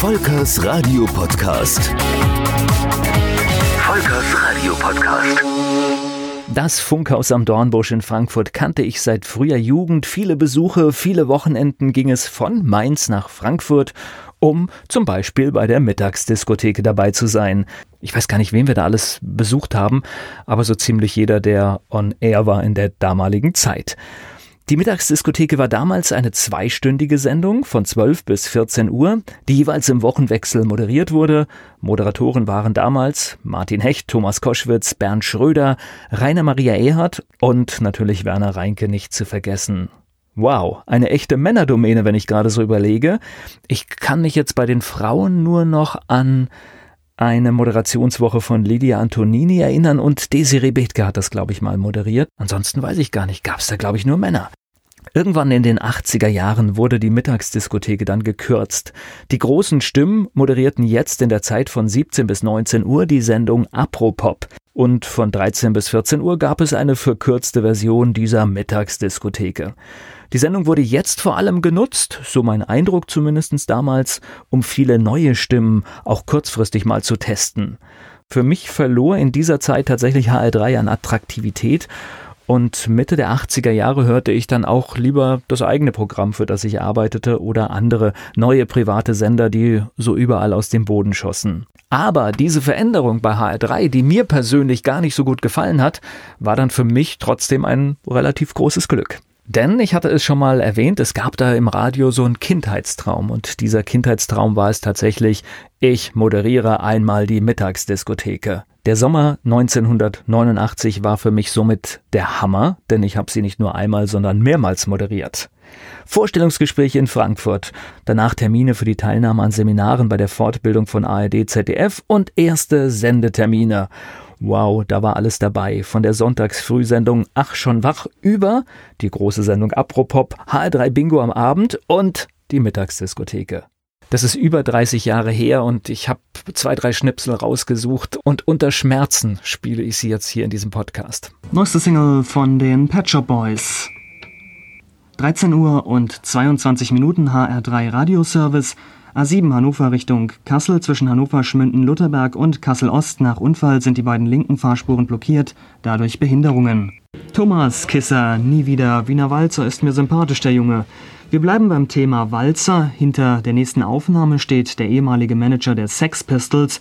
Volkers Radio Podcast. Volkers Radio Podcast. Das Funkhaus am Dornbusch in Frankfurt kannte ich seit früher Jugend. Viele Besuche, viele Wochenenden ging es von Mainz nach Frankfurt, um zum Beispiel bei der Mittagsdiskothek dabei zu sein. Ich weiß gar nicht, wen wir da alles besucht haben, aber so ziemlich jeder, der on air war in der damaligen Zeit. Die Mittagsdiskotheke war damals eine zweistündige Sendung von 12 bis 14 Uhr, die jeweils im Wochenwechsel moderiert wurde. Moderatoren waren damals Martin Hecht, Thomas Koschwitz, Bernd Schröder, Rainer Maria Ehrhardt und natürlich Werner Reinke nicht zu vergessen. Wow, eine echte Männerdomäne, wenn ich gerade so überlege. Ich kann mich jetzt bei den Frauen nur noch an eine Moderationswoche von Lydia Antonini erinnern und Desiree Bethke hat das, glaube ich, mal moderiert. Ansonsten weiß ich gar nicht, gab es da, glaube ich, nur Männer. Irgendwann in den 80er Jahren wurde die Mittagsdiskotheke dann gekürzt. Die großen Stimmen moderierten jetzt in der Zeit von 17 bis 19 Uhr die Sendung Apropop. Und von 13 bis 14 Uhr gab es eine verkürzte Version dieser Mittagsdiskotheke. Die Sendung wurde jetzt vor allem genutzt, so mein Eindruck zumindest damals, um viele neue Stimmen auch kurzfristig mal zu testen. Für mich verlor in dieser Zeit tatsächlich HR3 an Attraktivität und Mitte der 80er Jahre hörte ich dann auch lieber das eigene Programm, für das ich arbeitete, oder andere neue private Sender, die so überall aus dem Boden schossen. Aber diese Veränderung bei HR3, die mir persönlich gar nicht so gut gefallen hat, war dann für mich trotzdem ein relativ großes Glück. Denn ich hatte es schon mal erwähnt, es gab da im Radio so einen Kindheitstraum und dieser Kindheitstraum war es tatsächlich, ich moderiere einmal die Mittagsdiskotheke. Der Sommer 1989 war für mich somit der Hammer, denn ich habe sie nicht nur einmal, sondern mehrmals moderiert. Vorstellungsgespräche in Frankfurt, danach Termine für die Teilnahme an Seminaren bei der Fortbildung von ARD, ZDF und erste Sendetermine. Wow, da war alles dabei. Von der Sonntagsfrühsendung Ach schon wach über die große Sendung Apropop, HR3 Bingo am Abend und die Mittagsdiskotheke. Das ist über 30 Jahre her und ich habe zwei, drei Schnipsel rausgesucht und unter Schmerzen spiele ich sie jetzt hier in diesem Podcast. Neueste Single von den Pet Shop Boys. 13 Uhr und 22 Minuten HR3 Radioservice. A7 Hannover Richtung Kassel zwischen Hannover Schmünden-Lutherberg und Kassel-Ost nach Unfall sind die beiden linken Fahrspuren blockiert, dadurch Behinderungen. Thomas Kisser, nie wieder. Wiener Walzer ist mir sympathisch, der Junge. Wir bleiben beim Thema Walzer. Hinter der nächsten Aufnahme steht der ehemalige Manager der Sex Pistols,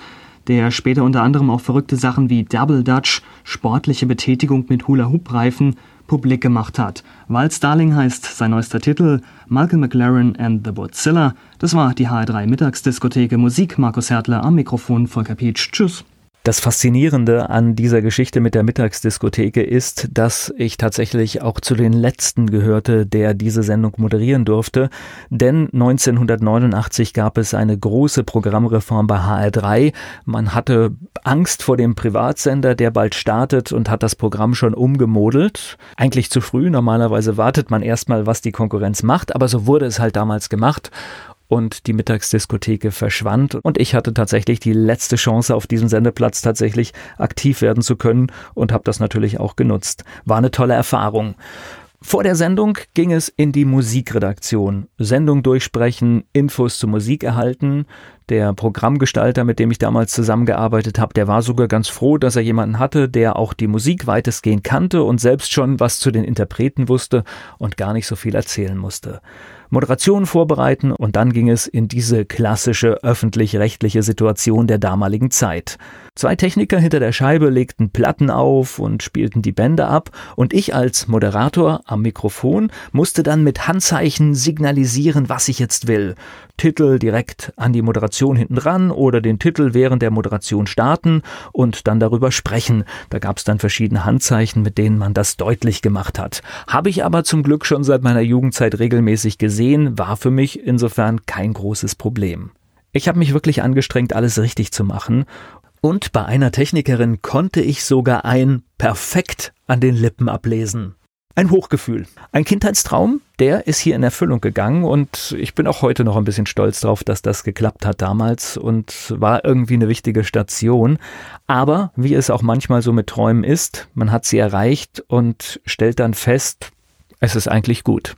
der später unter anderem auch verrückte Sachen wie Double Dutch, sportliche Betätigung mit Hula-Hoop-Reifen publik gemacht hat. Walz Darling heißt sein neuester Titel, Malcolm McLaren and the Bootzilla. Das war die HR3 Mittagsdiskotheke Musik. Markus Hertler am Mikrofon, Volker Pietsch. Tschüss. Das Faszinierende an dieser Geschichte mit der Mittagsdiskotheke ist, dass ich tatsächlich auch zu den letzten gehörte, der diese Sendung moderieren durfte. Denn 1989 gab es eine große Programmreform bei HR3. Man hatte Angst vor dem Privatsender, der bald startet und hat das Programm schon umgemodelt. Eigentlich zu früh. Normalerweise wartet man erstmal, was die Konkurrenz macht. Aber so wurde es halt damals gemacht und die Mittagsdiskotheke verschwand und ich hatte tatsächlich die letzte Chance auf diesem Sendeplatz tatsächlich aktiv werden zu können und habe das natürlich auch genutzt. War eine tolle Erfahrung. Vor der Sendung ging es in die Musikredaktion. Sendung durchsprechen, Infos zur Musik erhalten. Der Programmgestalter, mit dem ich damals zusammengearbeitet habe, der war sogar ganz froh, dass er jemanden hatte, der auch die Musik weitestgehend kannte und selbst schon was zu den Interpreten wusste und gar nicht so viel erzählen musste. Moderation vorbereiten und dann ging es in diese klassische öffentlich-rechtliche Situation der damaligen Zeit. Zwei Techniker hinter der Scheibe legten Platten auf und spielten die Bände ab und ich als Moderator am Mikrofon musste dann mit Handzeichen signalisieren, was ich jetzt will. Titel direkt an die Moderation hinten dran oder den Titel während der Moderation starten und dann darüber sprechen. Da gab es dann verschiedene Handzeichen, mit denen man das deutlich gemacht hat. Habe ich aber zum Glück schon seit meiner Jugendzeit regelmäßig gesehen, war für mich insofern kein großes Problem. Ich habe mich wirklich angestrengt, alles richtig zu machen und bei einer Technikerin konnte ich sogar ein perfekt an den Lippen ablesen. Ein Hochgefühl. Ein Kindheitstraum, der ist hier in Erfüllung gegangen und ich bin auch heute noch ein bisschen stolz drauf, dass das geklappt hat damals und war irgendwie eine wichtige Station. Aber wie es auch manchmal so mit Träumen ist, man hat sie erreicht und stellt dann fest, es ist eigentlich gut.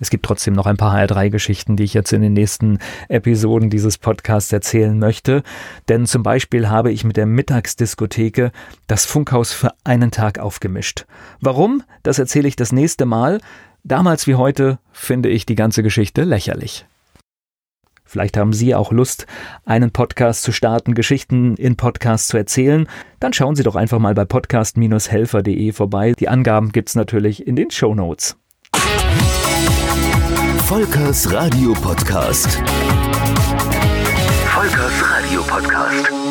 Es gibt trotzdem noch ein paar HR3-Geschichten, die ich jetzt in den nächsten Episoden dieses Podcasts erzählen möchte. Denn zum Beispiel habe ich mit der Mittagsdiskotheke das Funkhaus für einen Tag aufgemischt. Warum? Das erzähle ich das nächste Mal. Damals wie heute finde ich die ganze Geschichte lächerlich. Vielleicht haben Sie auch Lust, einen Podcast zu starten, Geschichten in Podcasts zu erzählen. Dann schauen Sie doch einfach mal bei podcast-helfer.de vorbei. Die Angaben gibt's natürlich in den Show Notes. Volkers Radio Podcast. Volkers Radio Podcast.